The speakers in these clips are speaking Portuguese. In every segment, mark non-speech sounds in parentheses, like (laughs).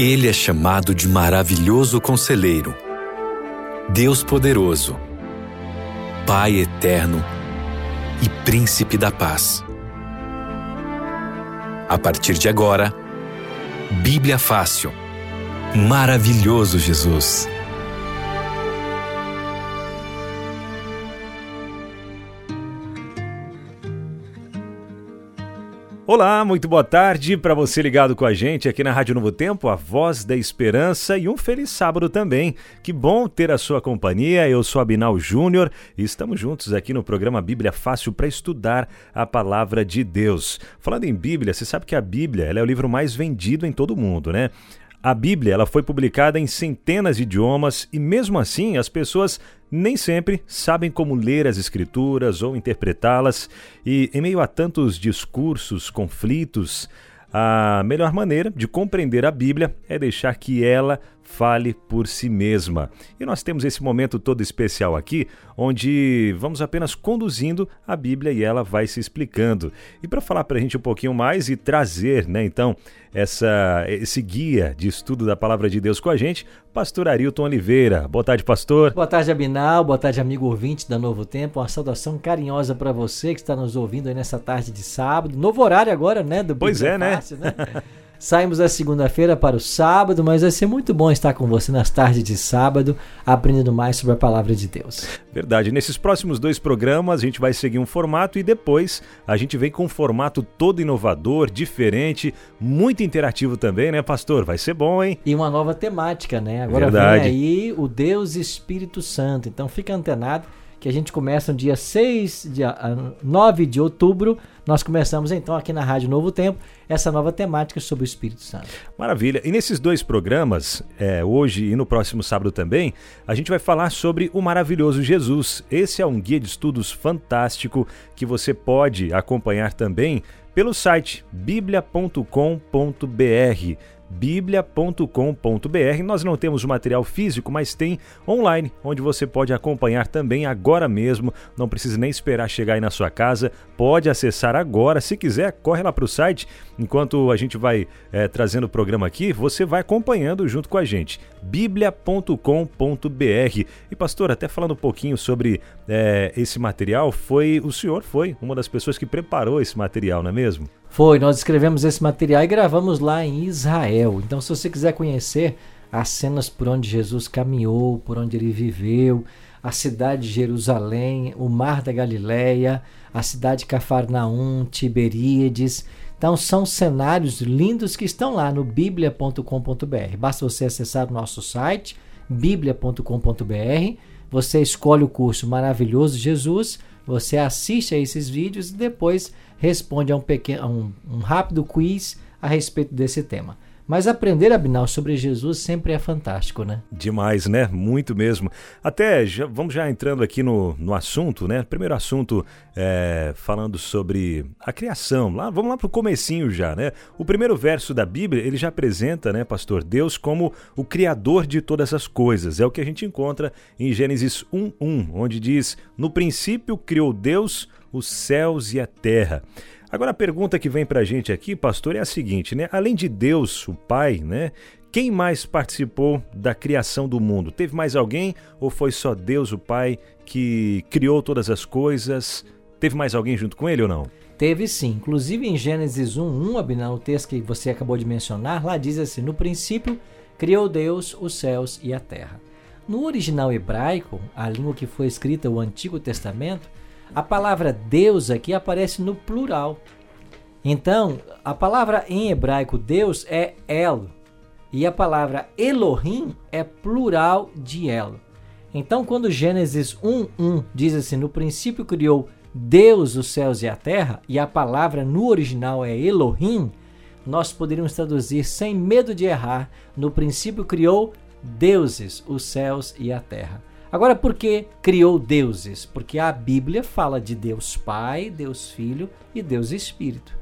Ele é chamado de maravilhoso conselheiro, Deus poderoso, Pai eterno e príncipe da paz. A partir de agora, Bíblia Fácil. Maravilhoso Jesus. Olá, muito boa tarde para você ligado com a gente aqui na Rádio Novo Tempo, a voz da esperança e um feliz sábado também. Que bom ter a sua companhia. Eu sou Abinal Júnior e estamos juntos aqui no programa Bíblia Fácil para estudar a palavra de Deus. Falando em Bíblia, você sabe que a Bíblia é o livro mais vendido em todo o mundo, né? A Bíblia ela foi publicada em centenas de idiomas e, mesmo assim, as pessoas nem sempre sabem como ler as Escrituras ou interpretá-las, e, em meio a tantos discursos, conflitos, a melhor maneira de compreender a Bíblia é deixar que ela fale por si mesma. E nós temos esse momento todo especial aqui, onde vamos apenas conduzindo a Bíblia e ela vai se explicando. E para falar para a gente um pouquinho mais e trazer, né, então, essa, esse guia de estudo da palavra de Deus com a gente, pastor Arilton Oliveira. Boa tarde, pastor. Boa tarde, Abinal. Boa tarde, amigo ouvinte da Novo Tempo. Uma saudação carinhosa para você que está nos ouvindo aí nessa tarde de sábado. Novo horário agora, né? Do pois Bíblia é, Fácil, né? (laughs) Saímos da segunda-feira para o sábado, mas vai ser muito bom estar com você nas tardes de sábado, aprendendo mais sobre a palavra de Deus. Verdade. Nesses próximos dois programas, a gente vai seguir um formato e depois a gente vem com um formato todo inovador, diferente, muito interativo também, né, pastor? Vai ser bom, hein? E uma nova temática, né? Agora Verdade. vem aí o Deus Espírito Santo. Então fica antenado que a gente começa no dia 6, dia 9 de outubro. Nós começamos então aqui na Rádio Novo Tempo essa nova temática sobre o Espírito Santo. Maravilha. E nesses dois programas, é, hoje e no próximo sábado também, a gente vai falar sobre o maravilhoso Jesus. Esse é um guia de estudos fantástico que você pode acompanhar também pelo site biblia.com.br biblia.com.br. Nós não temos o material físico, mas tem online, onde você pode acompanhar também agora mesmo. Não precisa nem esperar chegar aí na sua casa, pode acessar agora. Se quiser, corre lá para o site. Enquanto a gente vai é, trazendo o programa aqui, você vai acompanhando junto com a gente. biblia.com.br. E pastor, até falando um pouquinho sobre é, esse material, foi o senhor foi uma das pessoas que preparou esse material, não é mesmo? Foi, nós escrevemos esse material e gravamos lá em Israel. Então, se você quiser conhecer as cenas por onde Jesus caminhou, por onde ele viveu, a cidade de Jerusalém, o mar da Galileia, a cidade de Cafarnaum, Tiberíades. Então são cenários lindos que estão lá no biblia.com.br. Basta você acessar o nosso site biblia.com.br, você escolhe o curso Maravilhoso Jesus, você assiste a esses vídeos e depois responde a um, pequeno, a um, um rápido quiz a respeito desse tema. Mas aprender, Abinal, sobre Jesus sempre é fantástico, né? Demais, né? Muito mesmo. Até já, vamos já entrando aqui no, no assunto, né? Primeiro assunto é, falando sobre a criação. Lá, vamos lá para o comecinho já, né? O primeiro verso da Bíblia, ele já apresenta, né, pastor, Deus como o criador de todas as coisas. É o que a gente encontra em Gênesis 1.1, onde diz, no princípio criou Deus os céus e a terra. Agora a pergunta que vem para a gente aqui, pastor, é a seguinte, né? Além de Deus, o Pai, né? Quem mais participou da criação do mundo? Teve mais alguém ou foi só Deus, o Pai, que criou todas as coisas? Teve mais alguém junto com ele ou não? Teve sim. Inclusive em Gênesis 1, 1, Abinão, o texto que você acabou de mencionar, lá diz assim: No princípio criou Deus os céus e a terra. No original hebraico, a língua que foi escrita o Antigo Testamento, a palavra Deus aqui aparece no plural. Então, a palavra em hebraico Deus é El, e a palavra Elohim é plural de El. Então, quando Gênesis 1:1 diz assim: "No princípio criou Deus os céus e a terra", e a palavra no original é Elohim, nós poderíamos traduzir sem medo de errar: "No princípio criou deuses os céus e a terra". Agora, por que criou deuses? Porque a Bíblia fala de Deus Pai, Deus Filho e Deus Espírito.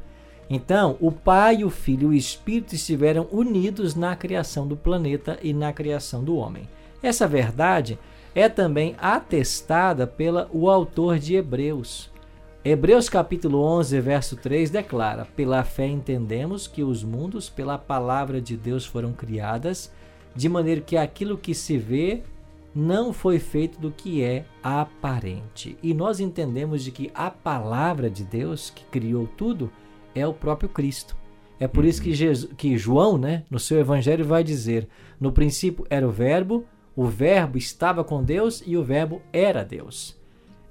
Então, o Pai, o Filho e o Espírito estiveram unidos na criação do planeta e na criação do homem. Essa verdade é também atestada pelo autor de Hebreus. Hebreus capítulo 11, verso 3 declara: Pela fé entendemos que os mundos pela palavra de Deus foram criadas, de maneira que aquilo que se vê não foi feito do que é aparente. E nós entendemos de que a palavra de Deus que criou tudo é o próprio Cristo. É por isso que, Jesus, que João, né, no seu evangelho, vai dizer: no princípio era o Verbo, o Verbo estava com Deus e o Verbo era Deus.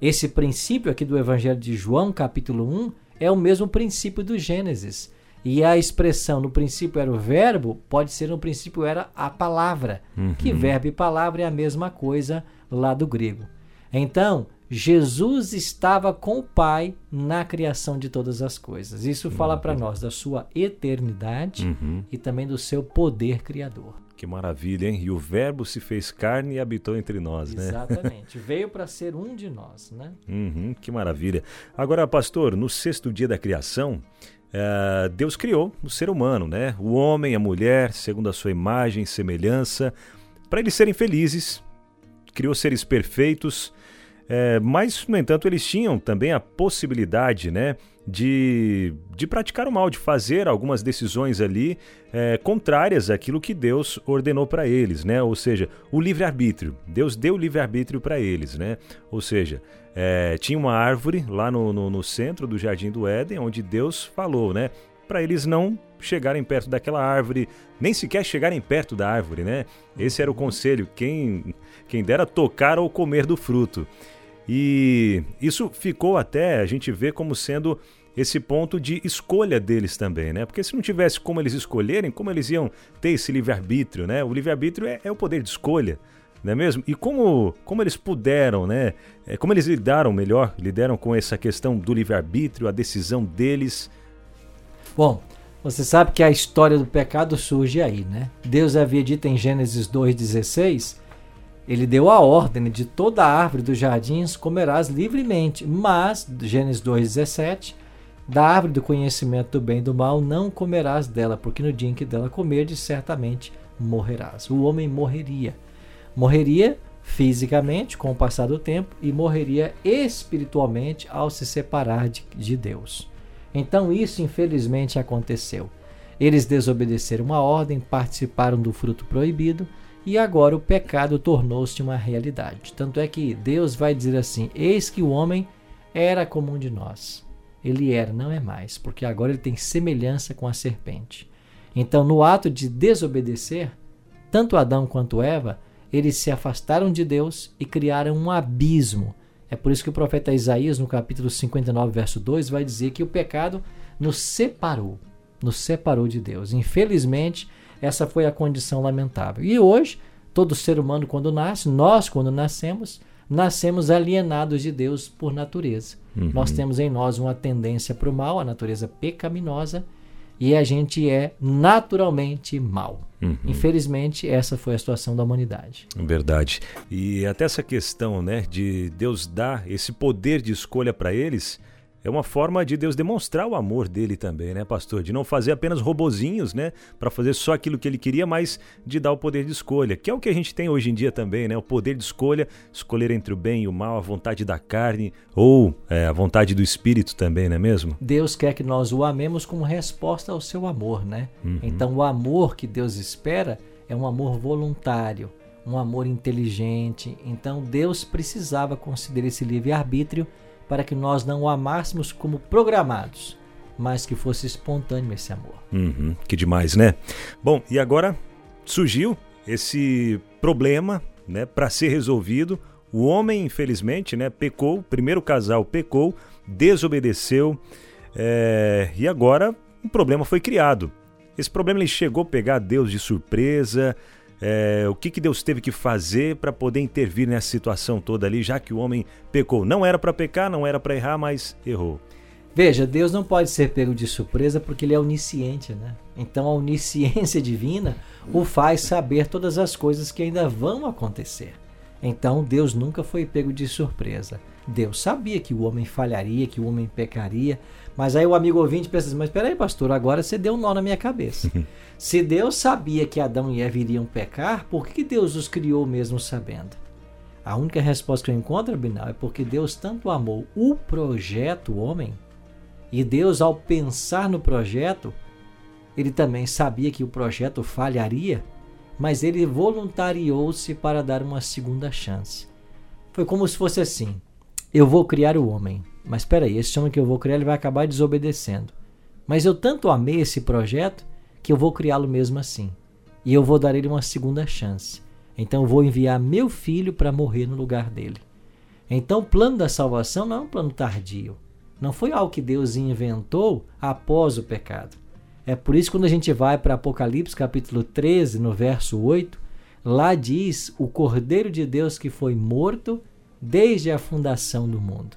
Esse princípio aqui do Evangelho de João, capítulo 1, é o mesmo princípio do Gênesis. E a expressão no princípio era o verbo, pode ser no princípio era a palavra. Uhum. Que verbo e palavra é a mesma coisa lá do grego. Então, Jesus estava com o Pai na criação de todas as coisas. Isso fala para nós da sua eternidade uhum. e também do seu poder criador. Que maravilha, hein? E o Verbo se fez carne e habitou entre nós, né? Exatamente. Veio para ser um de nós, né? Uhum, que maravilha. Agora, pastor, no sexto dia da criação, uh, Deus criou o ser humano, né? O homem, a mulher, segundo a sua imagem e semelhança, para eles serem felizes. Criou seres perfeitos, é, mas, no entanto, eles tinham também a possibilidade, né? de, de praticar o mal, de fazer algumas decisões ali é, contrárias àquilo que Deus ordenou para eles, né? Ou seja, o livre-arbítrio. Deus deu livre-arbítrio para eles, né? Ou seja, é, tinha uma árvore lá no, no, no centro do Jardim do Éden, onde Deus falou, né? Para eles não chegarem perto daquela árvore, nem sequer chegarem perto da árvore, né? Esse era o conselho, quem, quem dera tocar ou comer do fruto. E isso ficou até, a gente vê como sendo esse ponto de escolha deles também, né? Porque se não tivesse como eles escolherem, como eles iam ter esse livre-arbítrio, né? O livre-arbítrio é, é, o poder de escolha, não é mesmo? E como, como eles puderam, né? É, como eles lidaram melhor, lidaram com essa questão do livre-arbítrio, a decisão deles. Bom, você sabe que a história do pecado surge aí, né? Deus havia dito em Gênesis 2,16 ele deu a ordem de toda a árvore dos jardins comerás livremente, mas, Gênesis 2,17, da árvore do conhecimento do bem e do mal não comerás dela, porque no dia em que dela comerdes, certamente morrerás. O homem morreria. Morreria fisicamente com o passar do tempo e morreria espiritualmente ao se separar de, de Deus. Então isso infelizmente aconteceu. Eles desobedeceram uma ordem, participaram do fruto proibido e agora o pecado tornou-se uma realidade. Tanto é que Deus vai dizer assim: Eis que o homem era comum de nós ele era, não é mais, porque agora ele tem semelhança com a serpente. Então, no ato de desobedecer, tanto Adão quanto Eva, eles se afastaram de Deus e criaram um abismo. É por isso que o profeta Isaías, no capítulo 59, verso 2, vai dizer que o pecado nos separou, nos separou de Deus. Infelizmente, essa foi a condição lamentável. E hoje, todo ser humano, quando nasce, nós, quando nascemos, nascemos alienados de Deus por natureza. Uhum. Nós temos em nós uma tendência para o mal, a natureza pecaminosa, e a gente é naturalmente mal. Uhum. Infelizmente, essa foi a situação da humanidade. Verdade. E até essa questão, né, de Deus dar esse poder de escolha para eles, é uma forma de Deus demonstrar o amor dele também, né, pastor? De não fazer apenas robozinhos, né, para fazer só aquilo que ele queria, mas de dar o poder de escolha, que é o que a gente tem hoje em dia também, né? O poder de escolha, escolher entre o bem e o mal, a vontade da carne ou é, a vontade do espírito também, não é mesmo? Deus quer que nós o amemos como resposta ao seu amor, né? Uhum. Então, o amor que Deus espera é um amor voluntário, um amor inteligente. Então, Deus precisava considerar esse livre-arbítrio para que nós não o amássemos como programados, mas que fosse espontâneo esse amor. Uhum, que demais, né? Bom, e agora surgiu esse problema, né, para ser resolvido. O homem, infelizmente, né, pecou. O primeiro casal pecou, desobedeceu, é, e agora um problema foi criado. Esse problema ele chegou a pegar Deus de surpresa. É, o que, que Deus teve que fazer para poder intervir nessa situação toda ali, já que o homem pecou? Não era para pecar, não era para errar, mas errou. Veja, Deus não pode ser pego de surpresa porque ele é onisciente, né? Então a onisciência (laughs) divina o faz saber todas as coisas que ainda vão acontecer. Então Deus nunca foi pego de surpresa. Deus sabia que o homem falharia, que o homem pecaria, mas aí o amigo ouvinte pensa assim, mas peraí pastor, agora você deu um nó na minha cabeça. (laughs) Se Deus sabia que Adão e Eva iriam pecar, por que Deus os criou mesmo sabendo? A única resposta que eu encontro, Binal, é porque Deus tanto amou o projeto homem, e Deus, ao pensar no projeto, ele também sabia que o projeto falharia, mas ele voluntariou-se para dar uma segunda chance. Foi como se fosse assim: eu vou criar o homem, mas espera aí, esse homem que eu vou criar ele vai acabar desobedecendo. Mas eu tanto amei esse projeto que eu vou criá-lo mesmo assim. E eu vou dar ele uma segunda chance. Então eu vou enviar meu filho para morrer no lugar dele. Então o plano da salvação não é um plano tardio. Não foi algo que Deus inventou após o pecado. É por isso que quando a gente vai para Apocalipse capítulo 13, no verso 8, lá diz o Cordeiro de Deus que foi morto desde a fundação do mundo.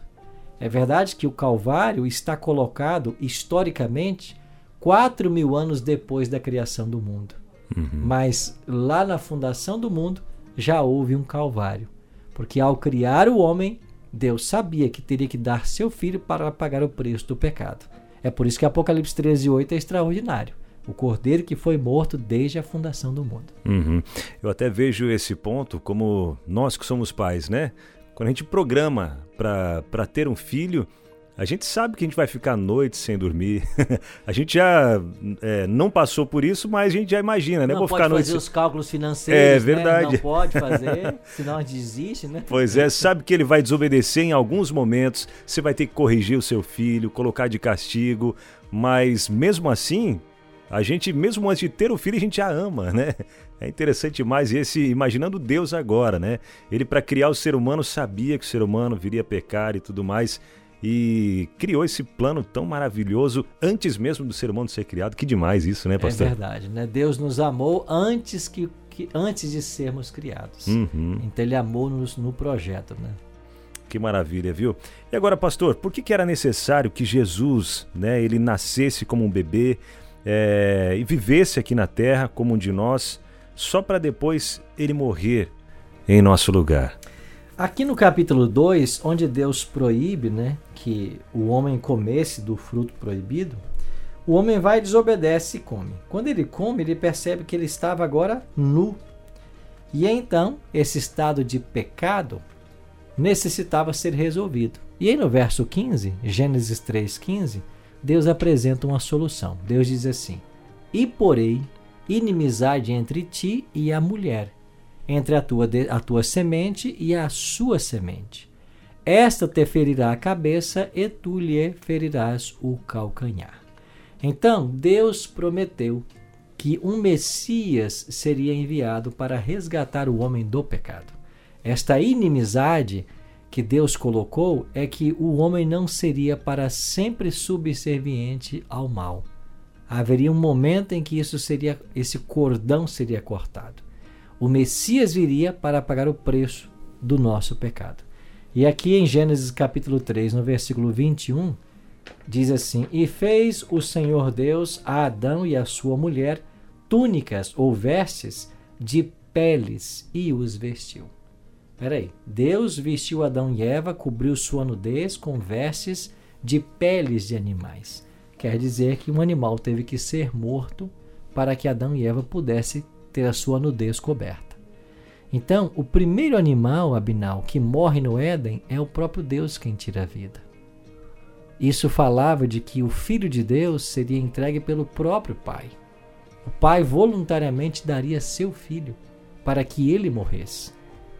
É verdade que o Calvário está colocado historicamente quatro mil anos depois da criação do mundo. Uhum. Mas lá na fundação do mundo já houve um Calvário. Porque ao criar o homem, Deus sabia que teria que dar seu filho para pagar o preço do pecado. É por isso que Apocalipse 13, 8 é extraordinário. O cordeiro que foi morto desde a fundação do mundo. Uhum. Eu até vejo esse ponto como nós que somos pais, né? Quando a gente programa para ter um filho, a gente sabe que a gente vai ficar noites sem dormir. (laughs) a gente já é, não passou por isso, mas a gente já imagina, né? Não Vou pode ficar fazer noite... os cálculos financeiros. É verdade. Né? Não pode fazer, (laughs) senão a gente desiste, né? Pois é, sabe que ele vai desobedecer em alguns momentos. Você vai ter que corrigir o seu filho, colocar de castigo, mas mesmo assim, a gente, mesmo antes de ter o filho, a gente já ama, né? É interessante mais esse imaginando Deus agora, né? Ele para criar o ser humano sabia que o ser humano viria a pecar e tudo mais e criou esse plano tão maravilhoso antes mesmo do ser humano ser criado. Que demais isso, né, pastor? É verdade, né? Deus nos amou antes que, que antes de sermos criados. Uhum. Então ele amou-nos no projeto, né? Que maravilha, viu? E agora, pastor, por que, que era necessário que Jesus, né, ele nascesse como um bebê é, e vivesse aqui na Terra como um de nós? Só para depois ele morrer em nosso lugar. Aqui no capítulo 2, onde Deus proíbe né, que o homem comesse do fruto proibido, o homem vai desobedece e come. Quando ele come, ele percebe que ele estava agora nu. E então, esse estado de pecado necessitava ser resolvido. E aí no verso 15, Gênesis 3,15, Deus apresenta uma solução. Deus diz assim: E porei inimizade entre ti e a mulher, entre a tua, a tua semente e a sua semente. Esta te ferirá a cabeça e tu lhe ferirás o calcanhar. Então, Deus prometeu que um Messias seria enviado para resgatar o homem do pecado. Esta inimizade que Deus colocou é que o homem não seria para sempre subserviente ao mal haveria um momento em que isso seria esse cordão seria cortado. O Messias viria para pagar o preço do nosso pecado. E aqui em Gênesis capítulo 3, no versículo 21, diz assim: E fez o Senhor Deus a Adão e a sua mulher túnicas ou vestes de peles e os vestiu. Peraí, Deus vestiu Adão e Eva, cobriu sua nudez com vestes de peles de animais. Quer dizer que um animal teve que ser morto para que Adão e Eva pudessem ter a sua nudez coberta. Então, o primeiro animal, Abinal, que morre no Éden é o próprio Deus quem tira a vida. Isso falava de que o Filho de Deus seria entregue pelo próprio Pai. O Pai voluntariamente daria seu filho para que ele morresse.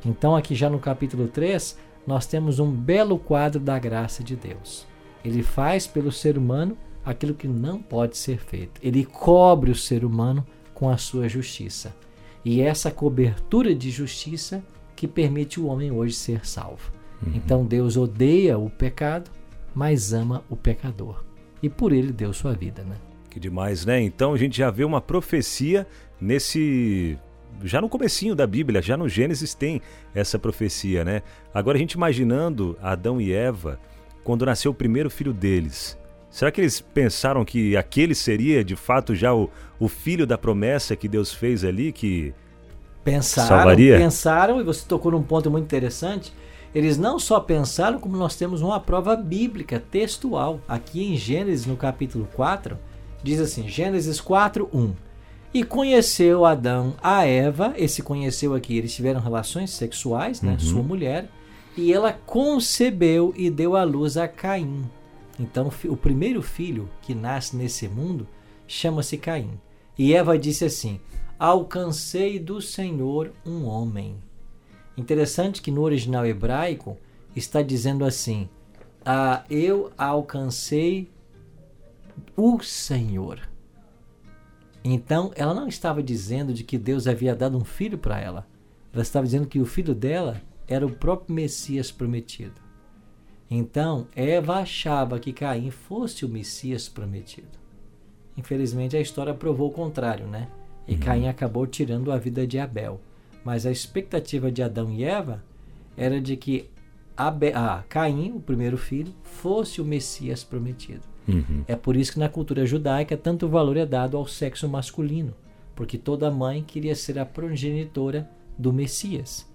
Então, aqui já no capítulo 3, nós temos um belo quadro da graça de Deus. Ele faz pelo ser humano aquilo que não pode ser feito. Ele cobre o ser humano com a sua justiça. E essa cobertura de justiça que permite o homem hoje ser salvo. Uhum. Então Deus odeia o pecado, mas ama o pecador. E por ele deu sua vida, né? Que demais, né? Então a gente já vê uma profecia nesse já no comecinho da Bíblia, já no Gênesis tem essa profecia, né? Agora a gente imaginando Adão e Eva quando nasceu o primeiro filho deles. Será que eles pensaram que aquele seria de fato já o, o filho da promessa que Deus fez ali que pensaram, salvaria? Pensaram, e você tocou num ponto muito interessante. Eles não só pensaram, como nós temos uma prova bíblica, textual. Aqui em Gênesis, no capítulo 4, diz assim: Gênesis 4, 1. e conheceu Adão a Eva. Esse conheceu aqui, eles tiveram relações sexuais, né? Uhum. Sua mulher. E ela concebeu e deu à luz a Caim. Então, o primeiro filho que nasce nesse mundo chama-se Caim. E Eva disse assim: Alcancei do Senhor um homem. Interessante que no original hebraico está dizendo assim: ah, Eu alcancei o Senhor. Então, ela não estava dizendo de que Deus havia dado um filho para ela. Ela estava dizendo que o filho dela era o próprio Messias prometido. Então, Eva achava que Caim fosse o Messias prometido. Infelizmente, a história provou o contrário, né? E uhum. Caim acabou tirando a vida de Abel. Mas a expectativa de Adão e Eva era de que Abel, ah, Caim, o primeiro filho, fosse o Messias prometido. Uhum. É por isso que na cultura judaica tanto valor é dado ao sexo masculino, porque toda mãe queria ser a progenitora do Messias.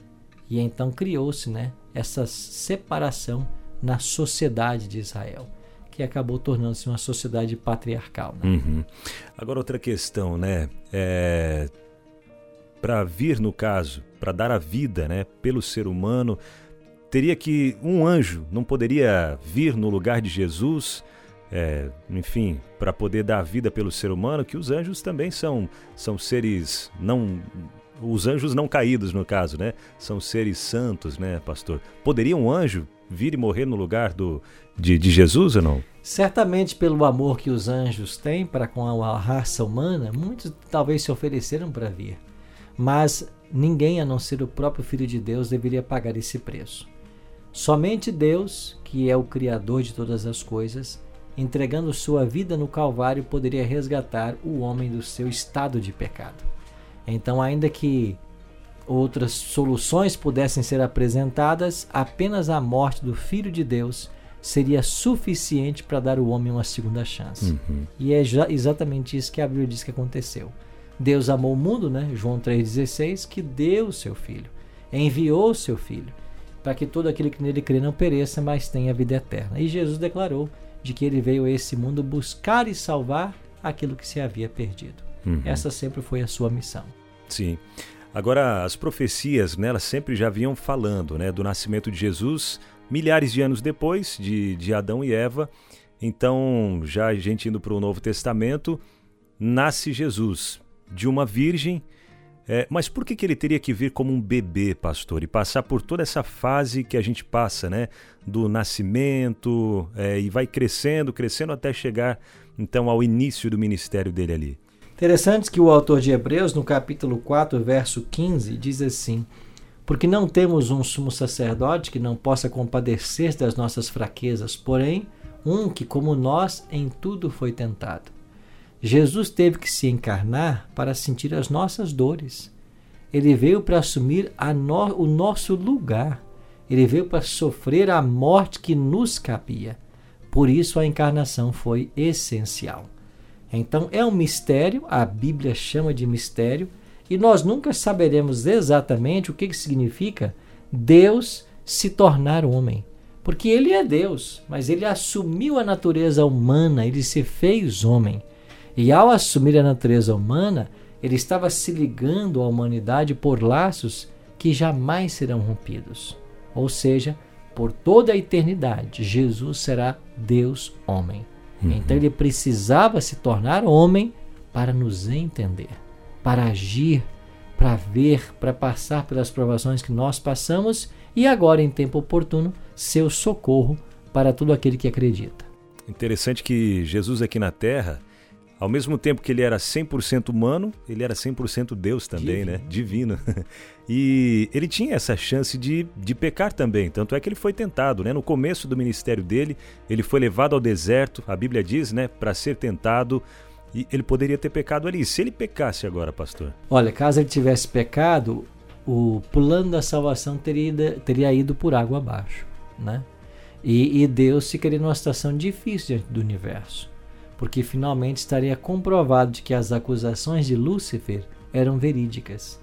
E então criou-se né, essa separação na sociedade de Israel, que acabou tornando-se uma sociedade patriarcal. Né? Uhum. Agora outra questão, né? É... Para vir no caso, para dar a vida, né, pelo ser humano, teria que um anjo não poderia vir no lugar de Jesus, é, enfim, para poder dar a vida pelo ser humano, que os anjos também são são seres não os anjos não caídos no caso, né? São seres santos, né, pastor? Poderia um anjo vir e morrer no lugar do, de, de Jesus ou não? Certamente pelo amor que os anjos têm para com a raça humana, muitos talvez se ofereceram para vir. Mas ninguém a não ser o próprio Filho de Deus deveria pagar esse preço. Somente Deus, que é o Criador de todas as coisas, entregando sua vida no Calvário, poderia resgatar o homem do seu estado de pecado. Então, ainda que outras soluções pudessem ser apresentadas, apenas a morte do Filho de Deus seria suficiente para dar ao homem uma segunda chance. Uhum. E é exatamente isso que a Bíblia diz que aconteceu. Deus amou o mundo, né? João 3,16, que deu o seu filho, enviou o seu filho, para que todo aquele que nele crê não pereça, mas tenha vida eterna. E Jesus declarou de que ele veio a esse mundo buscar e salvar aquilo que se havia perdido. Uhum. Essa sempre foi a sua missão. Sim. Agora, as profecias, né, elas sempre já vinham falando né, do nascimento de Jesus, milhares de anos depois de, de Adão e Eva. Então, já a gente indo para o Novo Testamento, nasce Jesus de uma virgem. É, mas por que, que ele teria que vir como um bebê, pastor, e passar por toda essa fase que a gente passa, né? Do nascimento é, e vai crescendo, crescendo até chegar então ao início do ministério dele ali. Interessante que o autor de Hebreus, no capítulo 4, verso 15, diz assim: Porque não temos um sumo sacerdote que não possa compadecer das nossas fraquezas, porém, um que, como nós, em tudo foi tentado. Jesus teve que se encarnar para sentir as nossas dores. Ele veio para assumir no, o nosso lugar. Ele veio para sofrer a morte que nos cabia. Por isso a encarnação foi essencial. Então é um mistério, a Bíblia chama de mistério, e nós nunca saberemos exatamente o que, que significa Deus se tornar homem. Porque ele é Deus, mas ele assumiu a natureza humana, ele se fez homem. E ao assumir a natureza humana, ele estava se ligando à humanidade por laços que jamais serão rompidos. Ou seja, por toda a eternidade, Jesus será Deus homem. Uhum. Então ele precisava se tornar homem para nos entender, para agir, para ver, para passar pelas provações que nós passamos e agora, em tempo oportuno, seu socorro para todo aquele que acredita. Interessante que Jesus aqui na Terra, ao mesmo tempo que ele era 100% humano, ele era 100% Deus também, Divino. né? Divino. (laughs) E ele tinha essa chance de, de pecar também. Tanto é que ele foi tentado, né? No começo do ministério dele, ele foi levado ao deserto, a Bíblia diz, né? Para ser tentado. E ele poderia ter pecado ali. Se ele pecasse agora, pastor? Olha, caso ele tivesse pecado, o plano da salvação teria ido, teria ido por água abaixo, né? E, e Deus ficaria numa situação difícil diante do universo porque finalmente estaria comprovado de que as acusações de Lúcifer eram verídicas.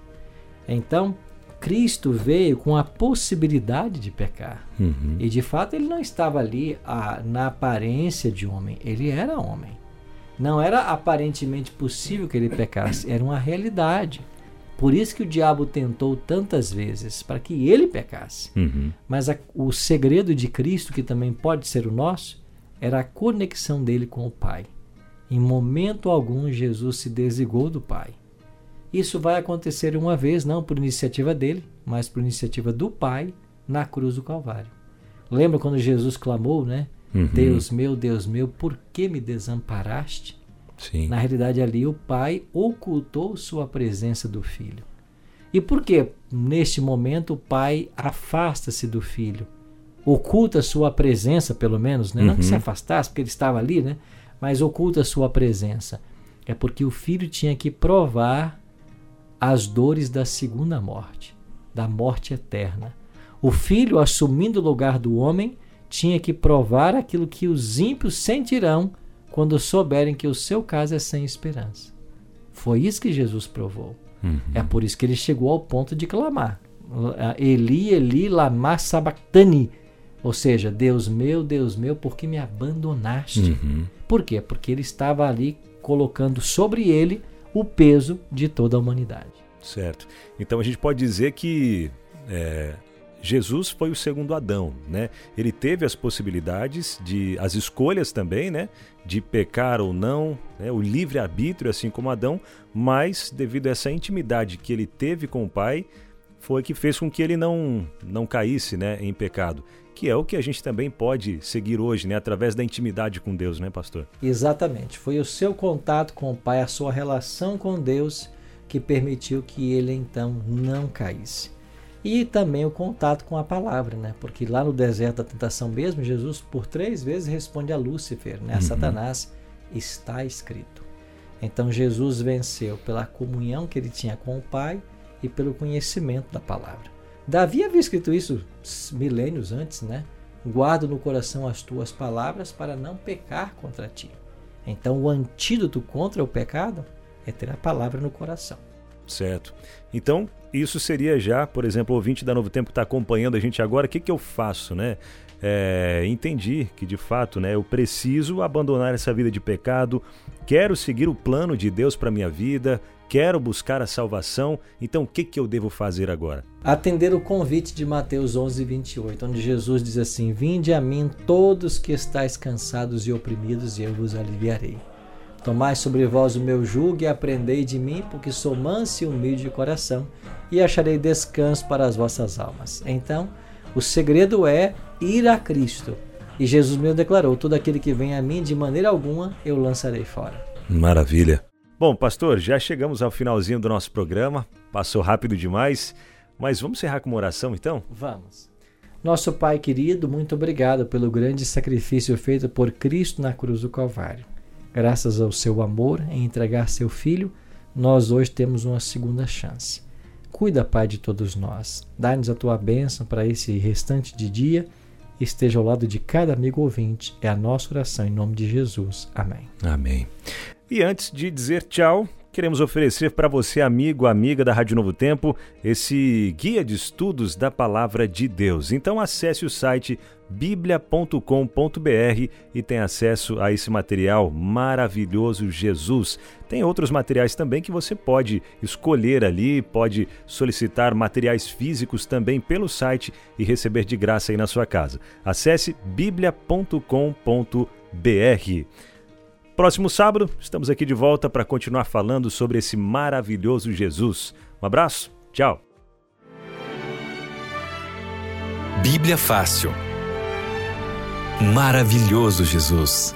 Então, Cristo veio com a possibilidade de pecar. Uhum. E de fato ele não estava ali a, na aparência de homem, ele era homem. Não era aparentemente possível que ele pecasse, era uma realidade. Por isso que o diabo tentou tantas vezes, para que ele pecasse. Uhum. Mas a, o segredo de Cristo, que também pode ser o nosso, era a conexão dele com o Pai. Em momento algum, Jesus se desligou do Pai. Isso vai acontecer uma vez, não por iniciativa dele, mas por iniciativa do Pai na cruz do Calvário. Lembra quando Jesus clamou, né? Uhum. Deus meu, Deus meu, por que me desamparaste? Sim. Na realidade, ali o pai ocultou sua presença do filho. E por que neste momento o pai afasta-se do filho? Oculta sua presença, pelo menos, né? não que se Uhum. afastasse, porque ele estava ali, né? mas oculta sua presença. É porque o filho tinha que provar as dores da segunda morte, da morte eterna. O filho, assumindo o lugar do homem, tinha que provar aquilo que os ímpios sentirão quando souberem que o seu caso é sem esperança. Foi isso que Jesus provou. Uhum. É por isso que ele chegou ao ponto de clamar. Eli, Eli, lama sabachthani. Ou seja, Deus meu, Deus meu, por que me abandonaste? Uhum. Por quê? Porque ele estava ali colocando sobre ele o peso de toda a humanidade. Certo. Então a gente pode dizer que é, Jesus foi o segundo Adão, né? Ele teve as possibilidades de, as escolhas também, né? De pecar ou não, né? o livre arbítrio, assim como Adão, mas devido a essa intimidade que ele teve com o Pai, foi que fez com que ele não não caísse, né? Em pecado. Que é o que a gente também pode seguir hoje, né? Através da intimidade com Deus, né, pastor? Exatamente. Foi o seu contato com o Pai, a sua relação com Deus, que permitiu que ele então não caísse. E também o contato com a palavra, né? Porque lá no deserto da tentação mesmo, Jesus por três vezes responde a Lúcifer, né? A Uhum. Satanás, está escrito. Então Jesus venceu pela comunhão que ele tinha com o Pai e pelo conhecimento da palavra. Davi havia escrito isso milênios antes, né? Guardo no coração as tuas palavras para não pecar contra ti. Então, o antídoto contra o pecado é ter a palavra no coração. Certo. Então, isso seria já, por exemplo, o ouvinte da Novo Tempo que está acompanhando a gente agora, o que, que eu faço, né? É, entendi que de fato, né, eu preciso abandonar essa vida de pecado, quero seguir o plano de Deus para minha vida, quero buscar a salvação. Então, o que, que eu devo fazer agora? Atender o convite de Mateus 11, 28, onde Jesus diz assim: Vinde a mim todos que estáis cansados e oprimidos, e eu vos aliviarei. Tomai sobre vós o meu jugo e aprendei de mim, porque sou manso e humilde de coração, e acharei descanso para as vossas almas. Então, o segredo é ir a Cristo. E Jesus mesmo declarou: Todo aquele que vem a mim, de maneira alguma eu lançarei fora. Maravilha. Bom, pastor, já chegamos ao finalzinho do nosso programa. Passou rápido demais, mas vamos encerrar com uma oração então? Vamos. Nosso Pai querido, muito obrigado pelo grande sacrifício feito por Cristo na cruz do Calvário. Graças ao seu amor em entregar seu filho, nós hoje temos uma segunda chance. Cuida, Pai, de todos nós. Dá-nos a tua bênção para esse restante de dia. Esteja ao lado de cada amigo ouvinte. É a nossa oração em nome de Jesus. Amém. Amém. E antes de dizer tchau, queremos oferecer para você, amigo, amiga da Rádio Novo Tempo, esse guia de estudos da Palavra de Deus. Então acesse o site biblia.com.br e tem acesso a esse material maravilhoso Jesus. Tem outros materiais também que você pode escolher ali, pode solicitar materiais físicos também pelo site e receber de graça aí na sua casa. Acesse biblia.com.br. Próximo sábado, estamos aqui de volta para continuar falando sobre esse maravilhoso Jesus. Um abraço, tchau. Bíblia Fácil. Maravilhoso Jesus.